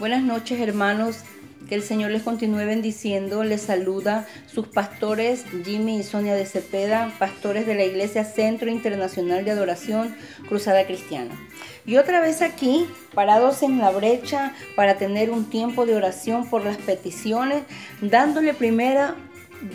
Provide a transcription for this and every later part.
Buenas noches hermanos, que el Señor les continúe bendiciendo. Les saluda sus pastores Jimmy y Sonia de Cepeda, pastores de la Iglesia Centro Internacional de Adoración Cruzada Cristiana. Y otra vez aquí, parados en la brecha para tener un tiempo de oración por las peticiones, dándole primera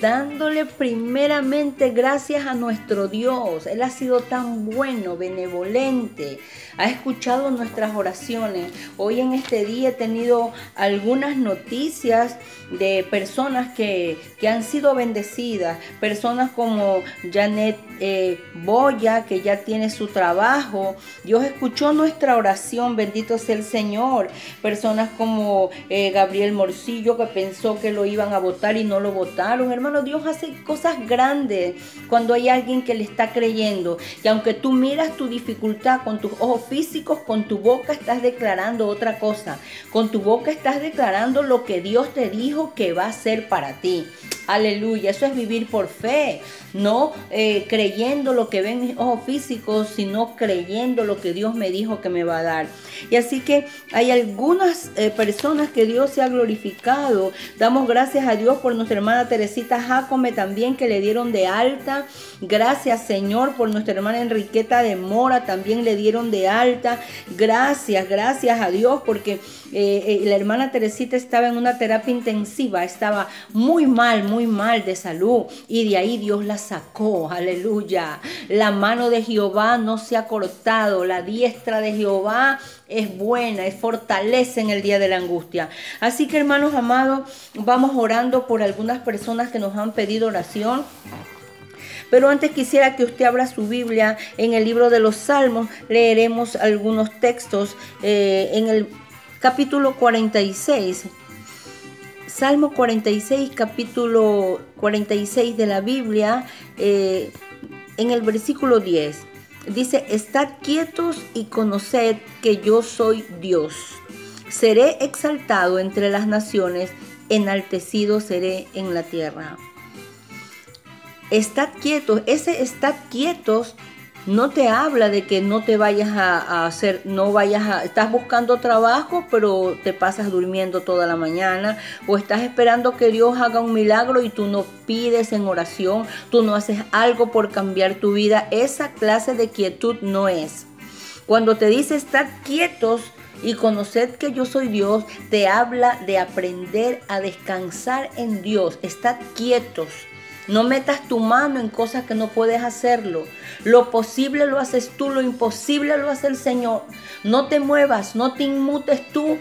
dándole primeramente gracias a nuestro Dios. Él ha sido tan bueno, benevolente, ha escuchado nuestras oraciones. Hoy en este día he tenido algunas noticias de personas que, han sido bendecidas, personas como Janet eh, Boya, que ya tiene su trabajo. Dios escuchó nuestra oración, bendito sea el Señor. Personas como eh, Gabriel Morcillo, que pensó que lo iban a votar y no lo votaron. Hermano, Dios hace cosas grandes cuando hay alguien que le está creyendo. Y aunque tú miras tu dificultad con tus ojos físicos, con tu boca estás declarando otra cosa. Con tu boca estás declarando lo que Dios te dijo que va a ser para ti. Aleluya, eso es vivir por fe, no eh, creyendo lo que ven mis ojos físicos, sino creyendo lo que Dios me dijo que me va a dar. Y así que hay algunas eh, personas que Dios se ha glorificado. Damos gracias a Dios por nuestra hermana Teresita Jacome también que le dieron de alta. Gracias Señor por nuestra hermana Enriqueta de Mora también le dieron de alta. Gracias, gracias a Dios porque eh, la hermana Teresita estaba en una terapia intensiva, estaba muy mal, muy mal de salud y de ahí Dios la sacó, aleluya. La mano de Jehová no se ha cortado, la diestra de Jehová es buena, es fortalece en el día de la angustia. Así que hermanos amados, vamos orando por algunas personas que nos han pedido oración. Pero antes quisiera que usted abra su Biblia en el libro de los Salmos. Leeremos algunos textos eh, en el capítulo 46. Salmo 46, capítulo 46 de la Biblia, eh, en el versículo 10. Dice, estad quietos y conoced que yo soy Dios. Seré exaltado entre las naciones, enaltecido seré en la tierra. Estad quietos, ese estad quietos no te habla de que no te vayas a, hacer, no vayas a, estás buscando trabajo, pero te pasas durmiendo toda la mañana, o estás esperando que Dios haga un milagro y tú no pides en oración, tú no haces algo por cambiar tu vida. Esa clase de quietud no es. Cuando te dice estar quietos, y conoced que yo soy Dios, te habla de aprender a descansar en Dios, estar quietos. No metas tu mano en cosas que no puedes hacerlo. Lo posible lo haces tú, lo imposible lo hace el Señor. No te muevas, no te inmutes tú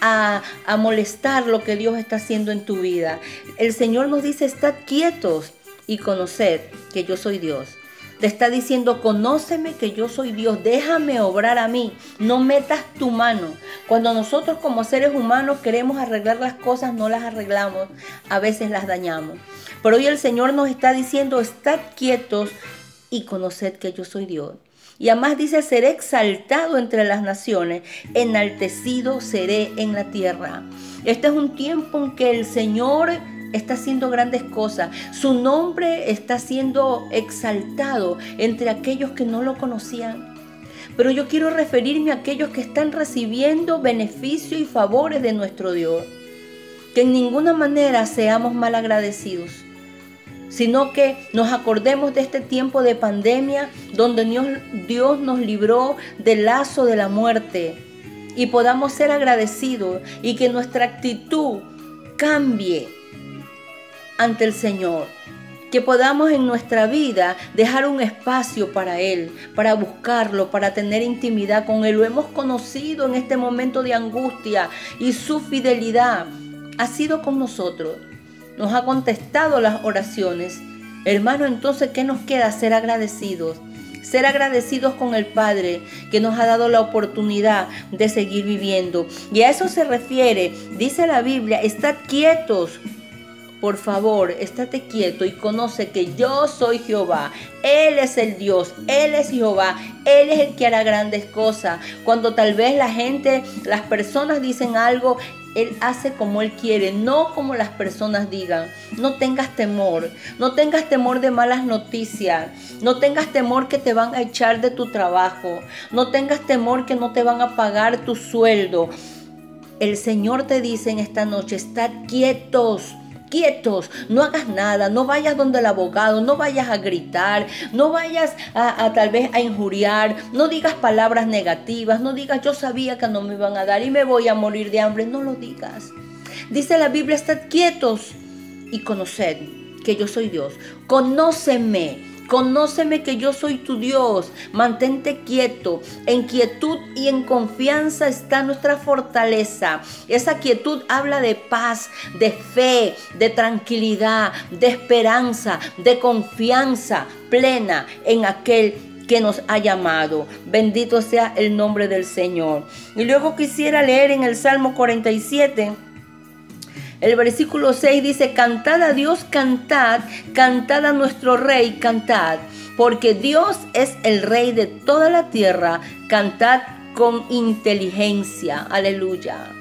a, molestar lo que Dios está haciendo en tu vida. El Señor nos dice, estad quietos y conoced que yo soy Dios. Te está diciendo, conóceme que yo soy Dios, déjame obrar a mí, no metas tu mano. Cuando nosotros como seres humanos queremos arreglar las cosas, no las arreglamos, a veces las dañamos. Pero hoy el Señor nos está diciendo, estad quietos y conoced que yo soy Dios. Y además dice, seré exaltado entre las naciones, enaltecido seré en la tierra. Este es un tiempo en que el Señor está haciendo grandes cosas. Su nombre está siendo exaltado entre aquellos que no lo conocían. Pero yo quiero referirme a aquellos que están recibiendo beneficio y favores de nuestro Dios. Que en ninguna manera seamos mal agradecidos sino que nos acordemos de este tiempo de pandemia donde Dios, nos libró del lazo de la muerte y podamos ser agradecidos y que nuestra actitud cambie ante el Señor. Que podamos en nuestra vida dejar un espacio para Él, para buscarlo, para tener intimidad con Él. Lo hemos conocido en este momento de angustia y su fidelidad ha sido con nosotros nos ha contestado las oraciones. Hermano, entonces, ¿qué nos queda? Ser agradecidos. Ser agradecidos con el Padre que nos ha dado la oportunidad de seguir viviendo. Y a eso se refiere, dice la Biblia, estad quietos. Por favor, estate quieto y conoce que yo soy Jehová. Él es el Dios, Él es Jehová, Él es el que hará grandes cosas. Cuando tal vez la gente, las personas dicen algo, él hace como Él quiere, no como las personas digan. No tengas temor, no tengas temor de malas noticias, no tengas temor que te van a echar de tu trabajo, no tengas temor que no te van a pagar tu sueldo. el Señor te dice en esta noche, estad quietos quietos, no hagas nada, no vayas donde el abogado, no vayas a gritar, no vayas a, tal vez a injuriar, no digas palabras negativas, no digas yo sabía que no me iban a dar y me voy a morir de hambre, no lo digas. Dice la Biblia, estad quietos y conoced que yo soy Dios. Conóceme Conóceme que yo soy tu Dios. Mantente quieto. En quietud y en confianza está nuestra fortaleza. Esa quietud habla de paz, de fe, de tranquilidad, de esperanza, de confianza plena en aquel que nos ha llamado. Bendito sea el nombre del Señor. Y luego quisiera leer en el Salmo 47 el versículo 6 dice, cantad a Dios, cantad, cantad a nuestro rey, cantad, porque Dios es el rey de toda la tierra, cantad con inteligencia. Aleluya.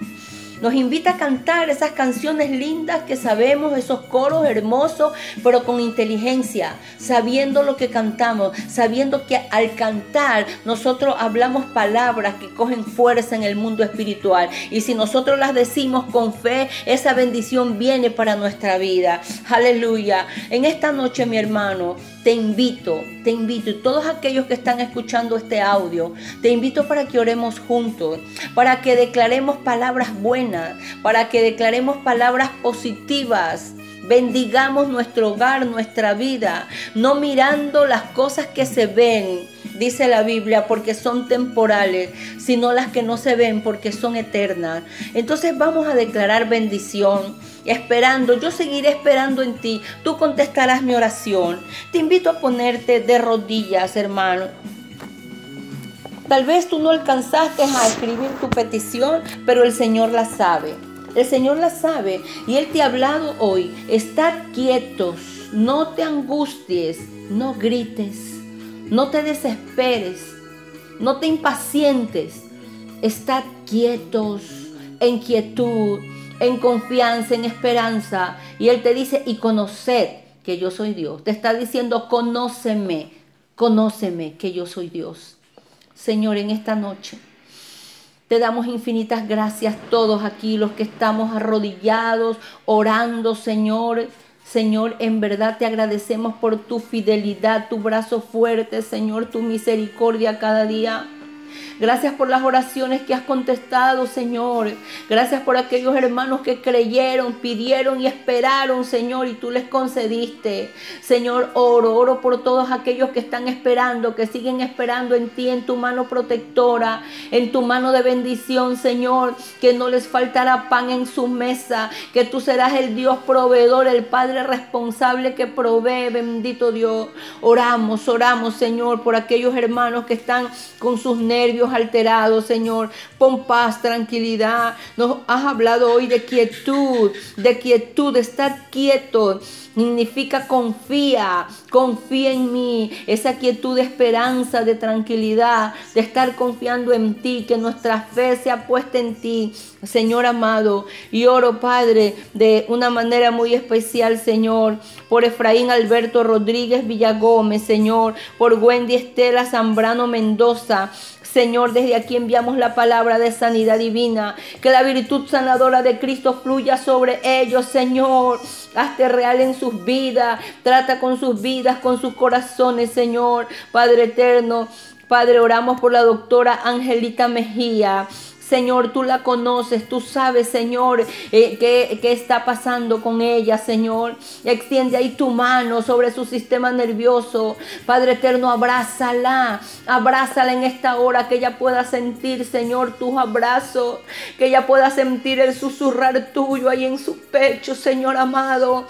Nos invita a cantar esas canciones lindas que sabemos, esos coros hermosos, pero con inteligencia, sabiendo lo que cantamos, sabiendo que al cantar nosotros hablamos palabras que cogen fuerza en el mundo espiritual. Y si nosotros las decimos con fe, esa bendición viene para nuestra vida. Aleluya. En esta noche, mi hermano, te invito, te invito, y todos aquellos que están escuchando este audio, te invito para que oremos juntos, para que declaremos palabras buenas, para que declaremos palabras positivas. Bendigamos nuestro hogar, nuestra vida, no mirando las cosas que se ven, dice la Biblia, porque son temporales, sino las que no se ven porque son eternas. Entonces vamos a declarar bendición esperando, yo seguiré esperando en ti. Tú contestarás mi oración. Te invito a ponerte de rodillas, hermano. Tal vez tú no alcanzaste a escribir tu petición, pero el Señor la sabe. El Señor la sabe y Él te ha hablado hoy. Estad quietos, no te angusties, no grites, no te desesperes, no te impacientes. Estad quietos, en quietud, en confianza, en esperanza. Y Él te dice, y conoced que yo soy Dios. Te está diciendo, conóceme, conóceme que yo soy Dios. Señor, en esta noche te damos infinitas gracias todos aquí, los que estamos arrodillados, orando, Señor. Señor, en verdad te agradecemos por tu fidelidad, tu brazo fuerte, Señor, tu misericordia cada día. Gracias por las oraciones que has contestado, Señor. Gracias por aquellos hermanos que creyeron, pidieron y esperaron, Señor, y tú les concediste. Señor, oro, oro por todos aquellos que están esperando, que siguen esperando en ti, en tu mano protectora, en tu mano de bendición, Señor, que no les faltará pan en su mesa, que tú serás el Dios proveedor, el Padre responsable que provee, bendito Dios. Oramos, oramos, Señor, por aquellos hermanos que están con sus nervios alterado Señor. Pon paz, tranquilidad. Nos has hablado hoy de quietud, de quietud, de estar quieto. Significa confía, confía en mí. Esa quietud de esperanza, de tranquilidad, de estar confiando en ti, que nuestra fe sea puesta en ti, Señor amado. Y oro, Padre, de una manera muy especial, Señor, por Efraín Alberto Rodríguez Villagómez, Señor, por Wendy Estela Zambrano Mendoza, Señor, desde aquí enviamos la palabra de sanidad divina. Que la virtud sanadora de Cristo fluya sobre ellos, Señor. Hazte real en sus vidas. Trata con sus vidas, con sus corazones, Señor. Padre eterno. Padre, oramos por la doctora Angelita Mejía. Señor, tú la conoces, tú sabes, Señor, eh, qué, qué, está pasando con ella, Señor. Extiende ahí tu mano sobre su sistema nervioso. Padre eterno, abrázala, abrázala en esta hora, que ella pueda sentir, Señor, tus abrazos, que ella pueda sentir el susurrar tuyo ahí en su pecho, Señor amado.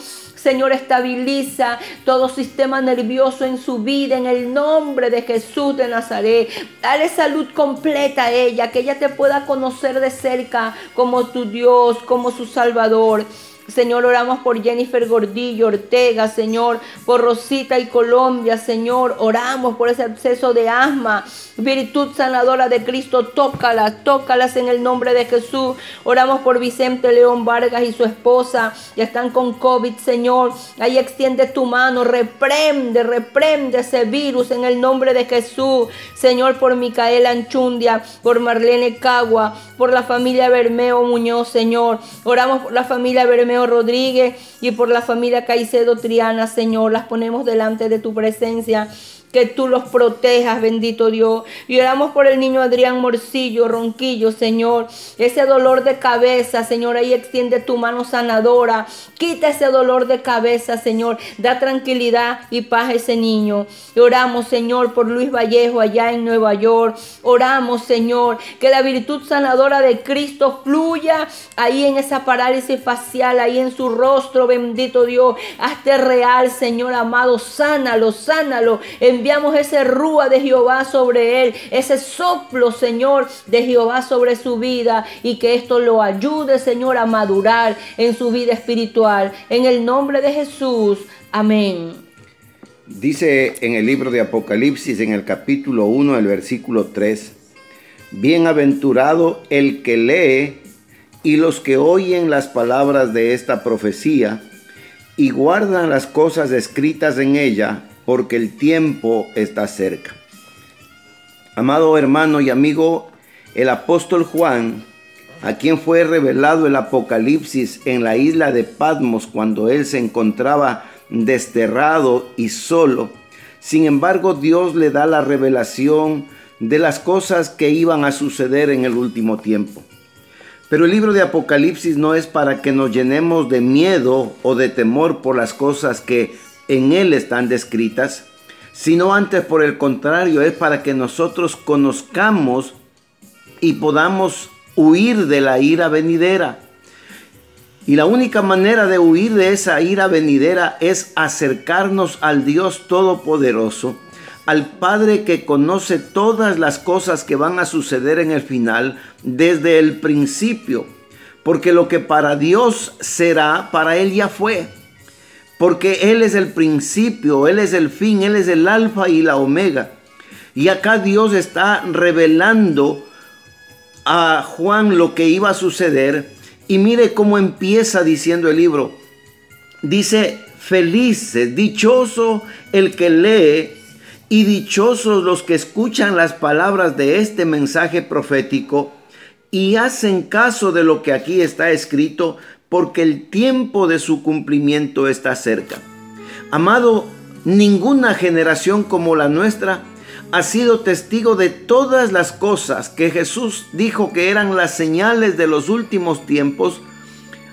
Señor, estabiliza todo sistema nervioso en su vida en el nombre de Jesús de Nazaret. Dale salud completa a ella, que ella te pueda conocer de cerca como tu Dios, como su Salvador. Señor, oramos por Jennifer Gordillo Ortega, Señor, por Rosita y Colombia, Señor. Oramos por ese acceso de asma. Virtud sanadora de Cristo, tócalas, tócalas en el nombre de Jesús. Oramos por Vicente León Vargas y su esposa. Ya están con COVID, Señor. Ahí extiende tu mano, reprende, reprende ese virus en el nombre de Jesús. Señor, por Micaela Anchundia, por Marlene Cagua, por la familia Bermeo Muñoz, Señor. Oramos por la familia Bermeo Rodríguez y por la familia Caicedo Triana, Señor. Las ponemos delante de tu presencia que tú los protejas, bendito Dios. Y oramos por el niño Adrián Morcillo, Ronquillo, Señor. Ese dolor de cabeza, Señor, ahí extiende tu mano sanadora. Quita ese dolor de cabeza, Señor. Da tranquilidad y paz a ese niño. Oramos, Señor, por Luis Vallejo allá en Nueva York. Oramos, Señor, que la virtud sanadora de Cristo fluya ahí en esa parálisis facial, ahí en su rostro, bendito Dios. Hazte real, Señor amado. Sánalo, sánalo. Enviamos ese rúa de Jehová sobre él, ese soplo, Señor, de Jehová sobre su vida y que esto lo ayude, Señor, a madurar en su vida espiritual. En el nombre de Jesús. Amén. Dice en el libro de Apocalipsis, en el capítulo 1, el versículo 3, Bienaventurado el que lee y los que oyen las palabras de esta profecía y guardan las cosas escritas en ella, porque el tiempo está cerca. Amado hermano y amigo, el apóstol Juan, a quien fue revelado el Apocalipsis en la isla de Patmos cuando él se encontraba desterrado y solo, sin embargo Dios le da la revelación de las cosas que iban a suceder en el último tiempo. Pero el libro de Apocalipsis no es para que nos llenemos de miedo o de temor por las cosas que en él están descritas, sino antes por el contrario es para que nosotros conozcamos y podamos huir de la ira venidera. Y la única manera de huir de esa ira venidera es acercarnos al Dios Todopoderoso, al Padre que conoce todas las cosas que van a suceder en el final desde el principio. Porque lo que para Dios será, para Él ya fue porque Él es el principio, Él es el fin, Él es el alfa y la omega. Y acá Dios está revelando a Juan lo que iba a suceder. Y mire cómo empieza diciendo el libro. Dice, felices, dichoso el que lee y dichosos los que escuchan las palabras de este mensaje profético y hacen caso de lo que aquí está escrito, porque el tiempo de su cumplimiento está cerca. Amado, ninguna generación como la nuestra ha sido testigo de todas las cosas que Jesús dijo que eran las señales de los últimos tiempos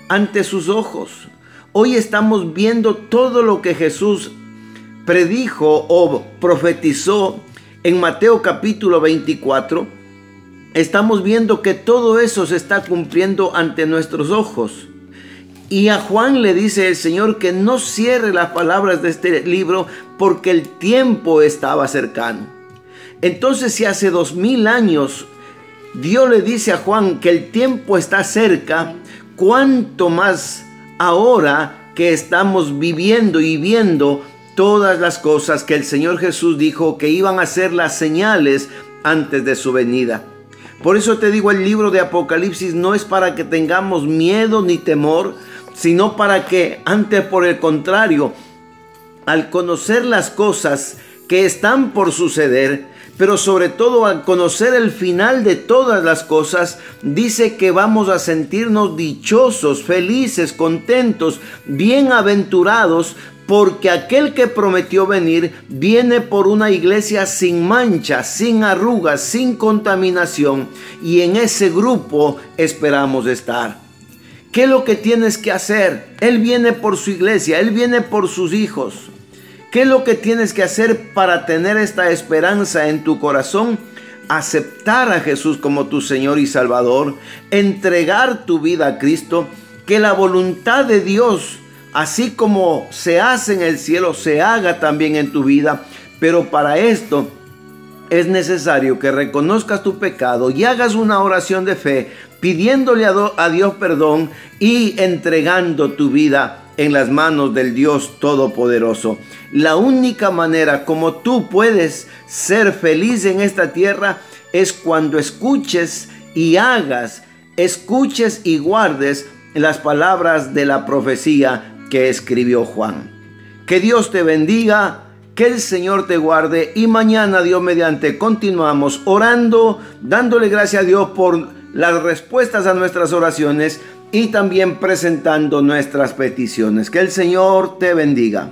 ante sus ojos. Hoy estamos viendo todo lo que Jesús predijo o profetizó en Mateo capítulo 24. Estamos viendo que todo eso se está cumpliendo ante nuestros ojos. Y a Juan le dice el Señor que no cierre las palabras de este libro porque el tiempo estaba cercano. Entonces si hace dos mil años Dios le dice a Juan que el tiempo está cerca, cuánto más ahora que estamos viviendo y viendo todas las cosas que el Señor Jesús dijo que iban a ser las señales antes de su venida. Por eso te digo, el libro de Apocalipsis no es para que tengamos miedo ni temor, sino para que antes por el contrario, al conocer las cosas que están por suceder, pero sobre todo al conocer el final de todas las cosas, dice que vamos a sentirnos dichosos, felices, contentos, bienaventurados, porque aquel que prometió venir viene por una iglesia sin mancha, sin arrugas, sin contaminación, y en ese grupo esperamos estar. ¿Qué es lo que tienes que hacer? Él viene por su iglesia, Él viene por sus hijos. ¿Qué es lo que tienes que hacer para tener esta esperanza en tu corazón? Aceptar a Jesús como tu Señor y Salvador, entregar tu vida a Cristo, que la voluntad de Dios, así como se hace en el cielo, se haga también en tu vida. Pero para esto es necesario que reconozcas tu pecado y hagas una oración de fe pidiéndole a, Dios perdón y entregando tu vida en las manos del Dios Todopoderoso. La única manera como tú puedes ser feliz en esta tierra es cuando escuches y hagas, escuches y guardes las palabras de la profecía que escribió Juan. Que Dios te bendiga, que el Señor te guarde y mañana Dios mediante continuamos orando, dándole gracias a Dios por las respuestas a nuestras oraciones y también presentando nuestras peticiones. Que el Señor te bendiga.